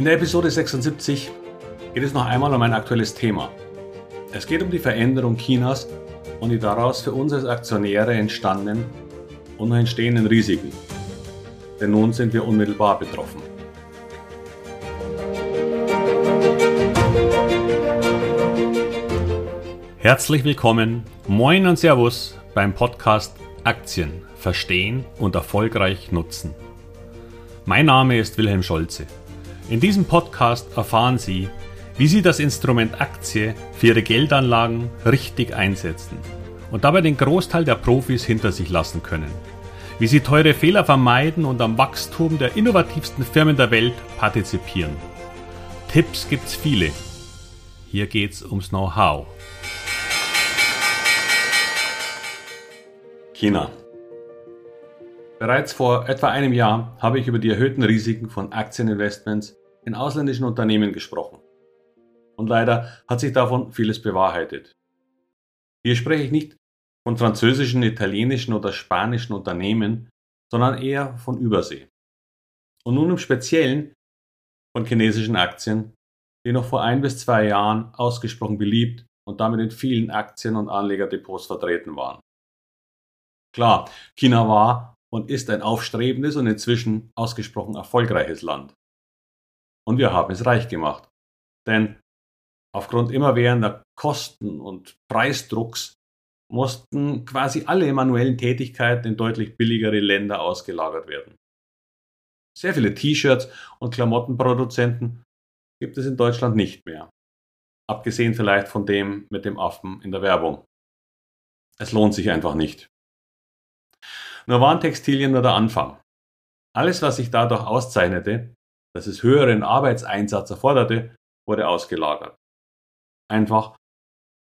In der Episode 76 geht es noch einmal um ein aktuelles Thema. Es geht um die Veränderung Chinas und die daraus für uns als Aktionäre entstandenen und noch entstehenden Risiken. Denn nun sind wir unmittelbar betroffen. Herzlich willkommen, moin und Servus beim Podcast Aktien verstehen und erfolgreich nutzen. Mein Name ist Wilhelm Scholze. In diesem Podcast erfahren Sie, wie Sie das Instrument Aktie für Ihre Geldanlagen richtig einsetzen und dabei den Großteil der Profis hinter sich lassen können. Wie Sie teure Fehler vermeiden und am Wachstum der innovativsten Firmen der Welt partizipieren. Tipps gibt's viele. Hier geht's ums Know-how. China. Bereits vor etwa einem Jahr habe ich über die erhöhten Risiken von Aktieninvestments in ausländischen Unternehmen gesprochen. Und leider hat sich davon vieles bewahrheitet. Hier spreche ich nicht von französischen, italienischen oder spanischen Unternehmen, sondern eher von Übersee. Und nun im Speziellen von chinesischen Aktien, die noch vor ein bis zwei Jahren ausgesprochen beliebt und damit in vielen Aktien- und Anlegerdepots vertreten waren. Klar, China war und ist ein aufstrebendes und inzwischen ausgesprochen erfolgreiches Land. Und wir haben es reich gemacht. Denn aufgrund immerwährender Kosten und Preisdrucks mussten quasi alle manuellen Tätigkeiten in deutlich billigere Länder ausgelagert werden. Sehr viele T-Shirts und Klamottenproduzenten gibt es in Deutschland nicht mehr. Abgesehen vielleicht von dem mit dem Affen in der Werbung. Es lohnt sich einfach nicht. Nur waren Textilien nur der Anfang. Alles, was sich dadurch auszeichnete, dass es höheren Arbeitseinsatz erforderte, wurde ausgelagert. Einfach,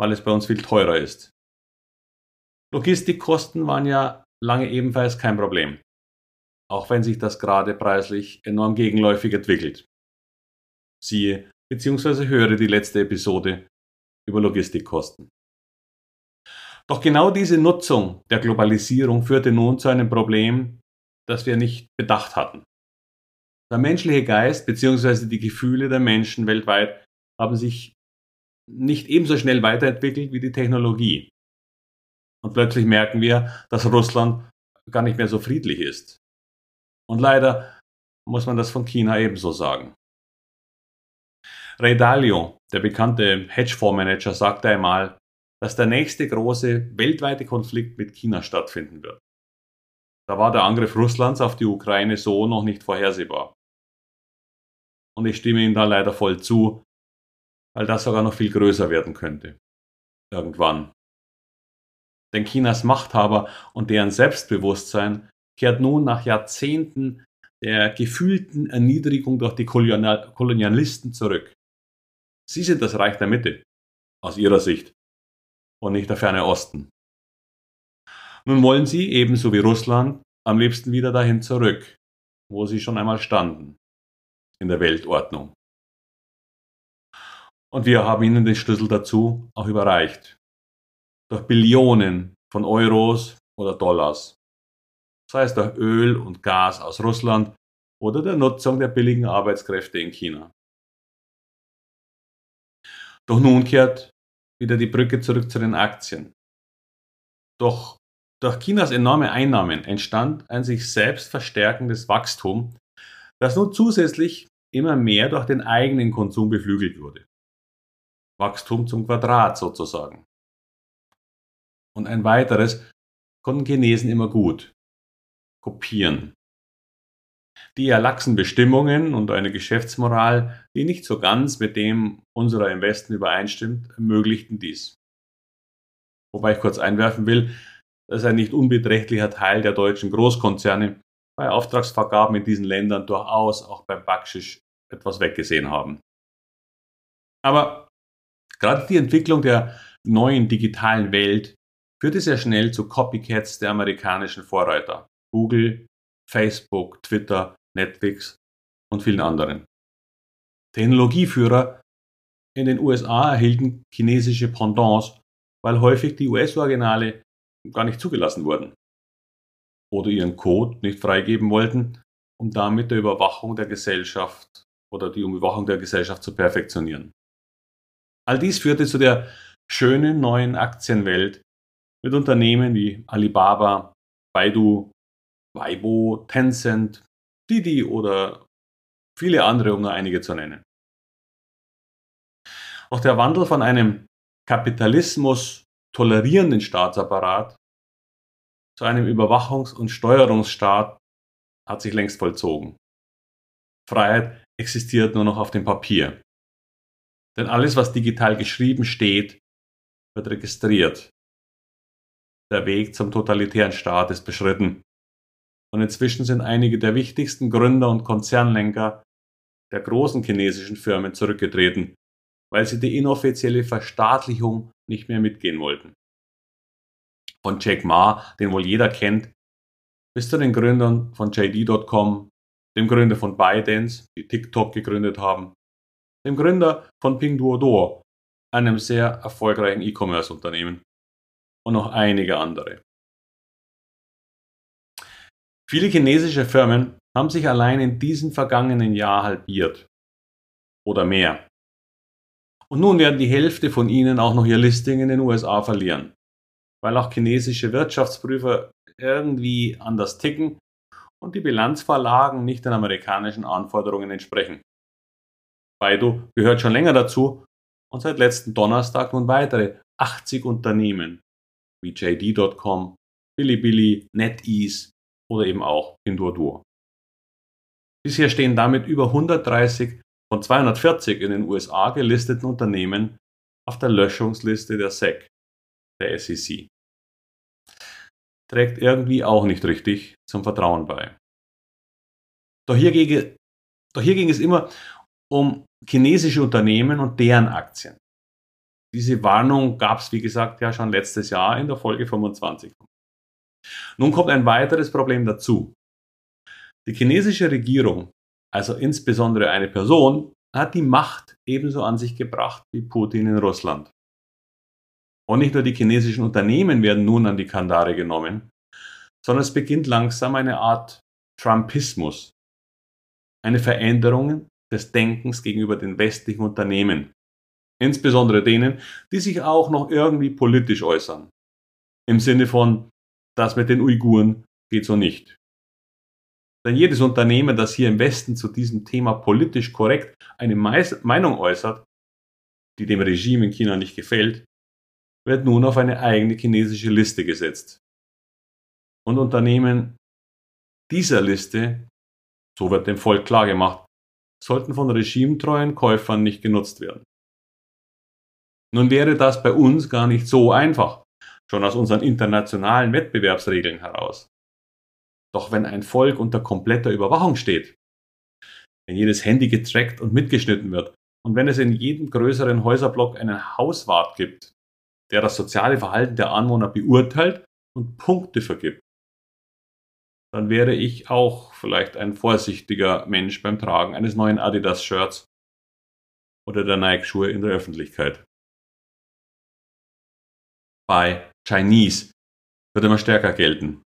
weil es bei uns viel teurer ist. Logistikkosten waren ja lange ebenfalls kein Problem, auch wenn sich das gerade preislich enorm gegenläufig entwickelt. Siehe bzw. höre die letzte Episode über Logistikkosten. Doch genau diese Nutzung der Globalisierung führte nun zu einem Problem, das wir nicht bedacht hatten. Der menschliche Geist bzw. die Gefühle der Menschen weltweit haben sich nicht ebenso schnell weiterentwickelt wie die Technologie. Und plötzlich merken wir, dass Russland gar nicht mehr so friedlich ist. Und leider muss man das von China ebenso sagen. Ray Dalio, der bekannte Hedgefondsmanager, sagte einmal, dass der nächste große weltweite Konflikt mit China stattfinden wird. Da war der Angriff Russlands auf die Ukraine so noch nicht vorhersehbar. Und ich stimme ihm da leider voll zu, weil das sogar noch viel größer werden könnte. Irgendwann. Denn Chinas Machthaber und deren Selbstbewusstsein kehrt nun nach Jahrzehnten der gefühlten Erniedrigung durch die Kolonialisten zurück. Sie sind das Reich der Mitte, aus ihrer Sicht und nicht der ferne Osten. Nun wollen sie, ebenso wie Russland, am liebsten wieder dahin zurück, wo sie schon einmal standen, in der Weltordnung. Und wir haben ihnen den Schlüssel dazu auch überreicht. Durch Billionen von Euros oder Dollars. Sei es durch Öl und Gas aus Russland oder der Nutzung der billigen Arbeitskräfte in China. Doch nun kehrt wieder die Brücke zurück zu den Aktien. Doch durch Chinas enorme Einnahmen entstand ein sich selbst verstärkendes Wachstum, das nun zusätzlich immer mehr durch den eigenen Konsum beflügelt wurde. Wachstum zum Quadrat sozusagen. Und ein weiteres konnten Chinesen immer gut kopieren. Die erlaxen Bestimmungen und eine Geschäftsmoral, die nicht so ganz mit dem unserer im Westen übereinstimmt, ermöglichten dies. Wobei ich kurz einwerfen will, dass ein nicht unbeträchtlicher Teil der deutschen Großkonzerne bei Auftragsvergaben in diesen Ländern durchaus auch beim Backschisch etwas weggesehen haben. Aber gerade die Entwicklung der neuen digitalen Welt führte sehr schnell zu Copycats der amerikanischen Vorreiter. Google, Facebook, Twitter, Netflix und vielen anderen. Technologieführer in den USA erhielten chinesische Pendants, weil häufig die US-Originale gar nicht zugelassen wurden oder ihren Code nicht freigeben wollten, um damit der Überwachung der Gesellschaft oder die Überwachung der Gesellschaft zu perfektionieren. All dies führte zu der schönen neuen Aktienwelt mit Unternehmen wie Alibaba, Baidu, Weibo, Tencent, Didi oder viele andere, um nur einige zu nennen. Auch der Wandel von einem Kapitalismus tolerierenden Staatsapparat zu einem Überwachungs- und Steuerungsstaat hat sich längst vollzogen. Freiheit existiert nur noch auf dem Papier. Denn alles, was digital geschrieben steht, wird registriert. Der Weg zum totalitären Staat ist beschritten. Und inzwischen sind einige der wichtigsten Gründer und Konzernlenker der großen chinesischen Firmen zurückgetreten, weil sie die inoffizielle Verstaatlichung nicht mehr mitgehen wollten. Von Jack Ma, den wohl jeder kennt, bis zu den Gründern von JD.com, dem Gründer von ByteDance, die TikTok gegründet haben, dem Gründer von Pinduoduo, einem sehr erfolgreichen E-Commerce-Unternehmen und noch einige andere. Viele chinesische Firmen haben sich allein in diesem vergangenen Jahr halbiert oder mehr. Und nun werden die Hälfte von ihnen auch noch ihr Listing in den USA verlieren, weil auch chinesische Wirtschaftsprüfer irgendwie anders ticken und die Bilanzvorlagen nicht den amerikanischen Anforderungen entsprechen. Baidu gehört schon länger dazu und seit letzten Donnerstag nun weitere 80 Unternehmen wie JD.com, Bilibili, NetEase oder eben auch Pinduoduo. Bisher stehen damit über 130 von 240 in den USA gelisteten Unternehmen auf der Löschungsliste der SEC, der SEC. Trägt irgendwie auch nicht richtig zum Vertrauen bei. Doch hier, ging, doch hier ging es immer um chinesische Unternehmen und deren Aktien. Diese Warnung gab es, wie gesagt, ja schon letztes Jahr in der Folge 25. Nun kommt ein weiteres Problem dazu. Die chinesische Regierung, also insbesondere eine Person, hat die Macht ebenso an sich gebracht wie Putin in Russland. Und nicht nur die chinesischen Unternehmen werden nun an die Kandare genommen, sondern es beginnt langsam eine Art Trumpismus, eine Veränderung des Denkens gegenüber den westlichen Unternehmen, insbesondere denen, die sich auch noch irgendwie politisch äußern. Im Sinne von, das mit den Uiguren geht so nicht. Denn jedes Unternehmen, das hier im Westen zu diesem Thema politisch korrekt eine Meinung äußert, die dem Regime in China nicht gefällt, wird nun auf eine eigene chinesische Liste gesetzt. Und Unternehmen dieser Liste, so wird dem Volk klargemacht, sollten von regimetreuen Käufern nicht genutzt werden. Nun wäre das bei uns gar nicht so einfach, schon aus unseren internationalen Wettbewerbsregeln heraus. Doch wenn ein Volk unter kompletter Überwachung steht, wenn jedes Handy getrackt und mitgeschnitten wird und wenn es in jedem größeren Häuserblock einen Hauswart gibt, der das soziale Verhalten der Anwohner beurteilt und Punkte vergibt, dann wäre ich auch vielleicht ein vorsichtiger Mensch beim Tragen eines neuen Adidas-Shirts oder der Nike-Schuhe in der Öffentlichkeit. Bei Chinese wird immer stärker gelten.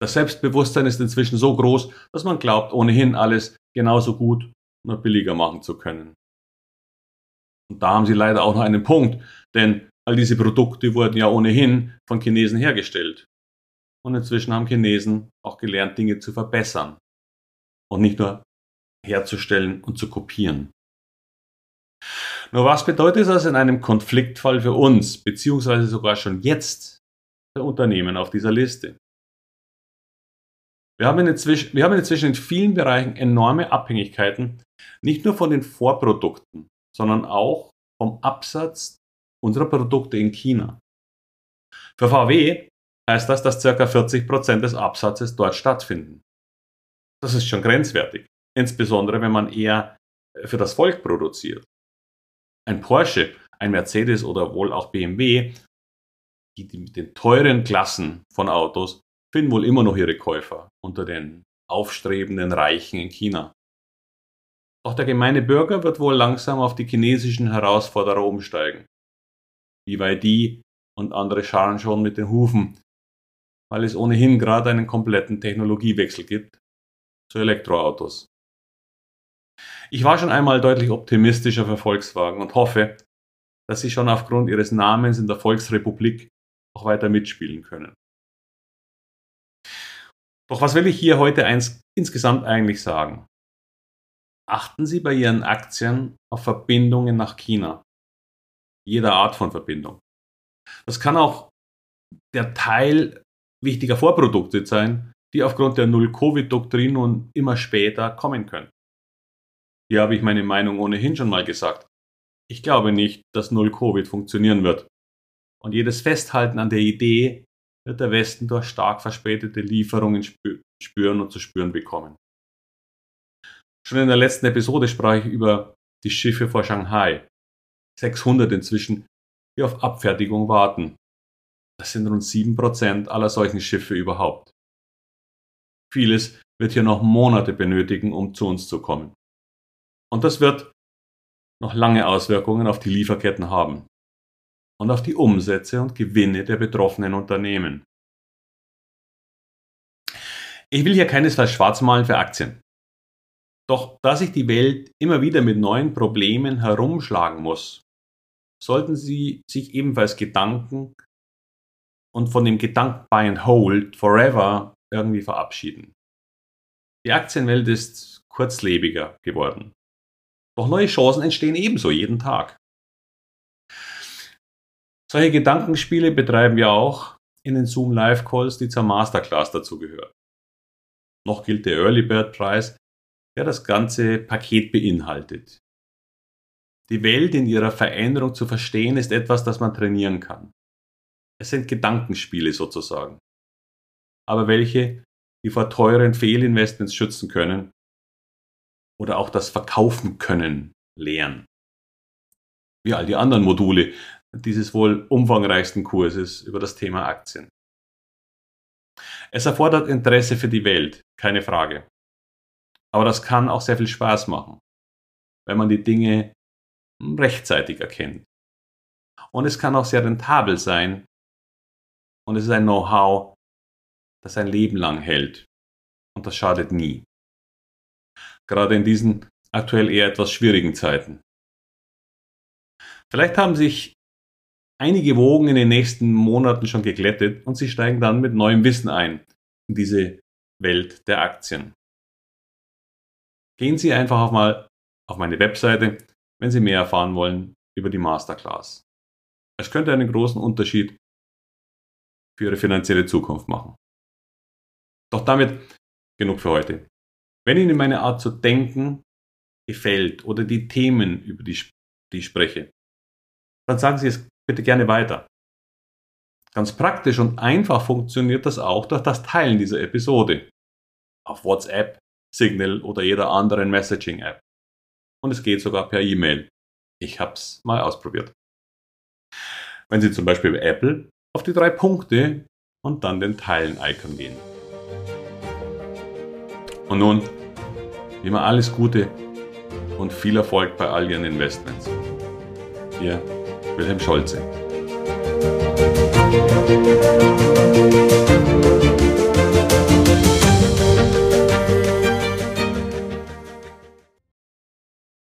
Das Selbstbewusstsein ist inzwischen so groß, dass man glaubt, ohnehin alles genauso gut, nur billiger machen zu können. Und da haben sie leider auch noch einen Punkt, denn all diese Produkte wurden ja ohnehin von Chinesen hergestellt. Und inzwischen haben Chinesen auch gelernt, Dinge zu verbessern und nicht nur herzustellen und zu kopieren. Nur was bedeutet das in einem Konfliktfall für uns, beziehungsweise sogar schon jetzt für Unternehmen auf dieser Liste? Wir haben, inzwischen, wir haben inzwischen in vielen Bereichen enorme Abhängigkeiten, nicht nur von den Vorprodukten, sondern auch vom Absatz unserer Produkte in China. Für VW heißt das, dass ca. 40% des Absatzes dort stattfinden. Das ist schon grenzwertig, insbesondere wenn man eher für das Volk produziert. Ein Porsche, ein Mercedes oder wohl auch BMW, die mit den teuren Klassen von Autos finden wohl immer noch ihre Käufer unter den aufstrebenden Reichen in China. Doch der gemeine Bürger wird wohl langsam auf die chinesischen Herausforderer umsteigen. BYD und andere scharen schon mit den Hufen, weil es ohnehin gerade einen kompletten Technologiewechsel gibt zu Elektroautos. Ich war schon einmal deutlich optimistischer für Volkswagen und hoffe, dass sie schon aufgrund ihres Namens in der Volksrepublik auch weiter mitspielen können. Doch was will ich hier heute eins, insgesamt eigentlich sagen? Achten Sie bei Ihren Aktien auf Verbindungen nach China. Jeder Art von Verbindung. Das kann auch der Teil wichtiger Vorprodukte sein, die aufgrund der Null-Covid-Doktrin nun immer später kommen können. Hier habe ich meine Meinung ohnehin schon mal gesagt. Ich glaube nicht, dass Null-Covid funktionieren wird. Und jedes Festhalten an der Idee wird der Westen durch stark verspätete Lieferungen spüren und zu spüren bekommen. Schon in der letzten Episode sprach ich über die Schiffe vor Shanghai. 600 inzwischen, die auf Abfertigung warten. Das sind rund 7% aller solchen Schiffe überhaupt. Vieles wird hier noch Monate benötigen, um zu uns zu kommen. Und das wird noch lange Auswirkungen auf die Lieferketten haben und auf die Umsätze und Gewinne der betroffenen Unternehmen. Ich will hier keinesfalls schwarz malen für Aktien. Doch da sich die Welt immer wieder mit neuen Problemen herumschlagen muss, sollten Sie sich ebenfalls Gedanken und von dem Gedanken Buy and Hold Forever irgendwie verabschieden. Die Aktienwelt ist kurzlebiger geworden. Doch neue Chancen entstehen ebenso jeden Tag. Solche Gedankenspiele betreiben wir auch in den Zoom Live Calls, die zur Masterclass dazugehören. Noch gilt der Early Bird Preis, der das ganze Paket beinhaltet. Die Welt in ihrer Veränderung zu verstehen ist etwas, das man trainieren kann. Es sind Gedankenspiele sozusagen. Aber welche, die vor teuren Fehlinvestments schützen können oder auch das Verkaufen können lehren. Wie all die anderen Module dieses wohl umfangreichsten Kurses über das Thema Aktien. Es erfordert Interesse für die Welt, keine Frage. Aber das kann auch sehr viel Spaß machen, wenn man die Dinge rechtzeitig erkennt. Und es kann auch sehr rentabel sein. Und es ist ein Know-how, das ein Leben lang hält. Und das schadet nie. Gerade in diesen aktuell eher etwas schwierigen Zeiten. Vielleicht haben sich einige Wogen in den nächsten Monaten schon geglättet und Sie steigen dann mit neuem Wissen ein in diese Welt der Aktien. Gehen Sie einfach auch mal auf meine Webseite, wenn Sie mehr erfahren wollen über die Masterclass. Es könnte einen großen Unterschied für Ihre finanzielle Zukunft machen. Doch damit genug für heute. Wenn Ihnen meine Art zu denken gefällt oder die Themen, über die, die ich spreche, dann sagen Sie es bitte gerne weiter. Ganz praktisch und einfach funktioniert das auch durch das Teilen dieser Episode. Auf WhatsApp, Signal oder jeder anderen Messaging-App. Und es geht sogar per E-Mail. Ich habe es mal ausprobiert. Wenn Sie zum Beispiel bei Apple auf die drei Punkte und dann den Teilen-Icon gehen. Und nun, immer alles Gute und viel Erfolg bei all Ihren Investments. Ihr Wilhelm Scholze.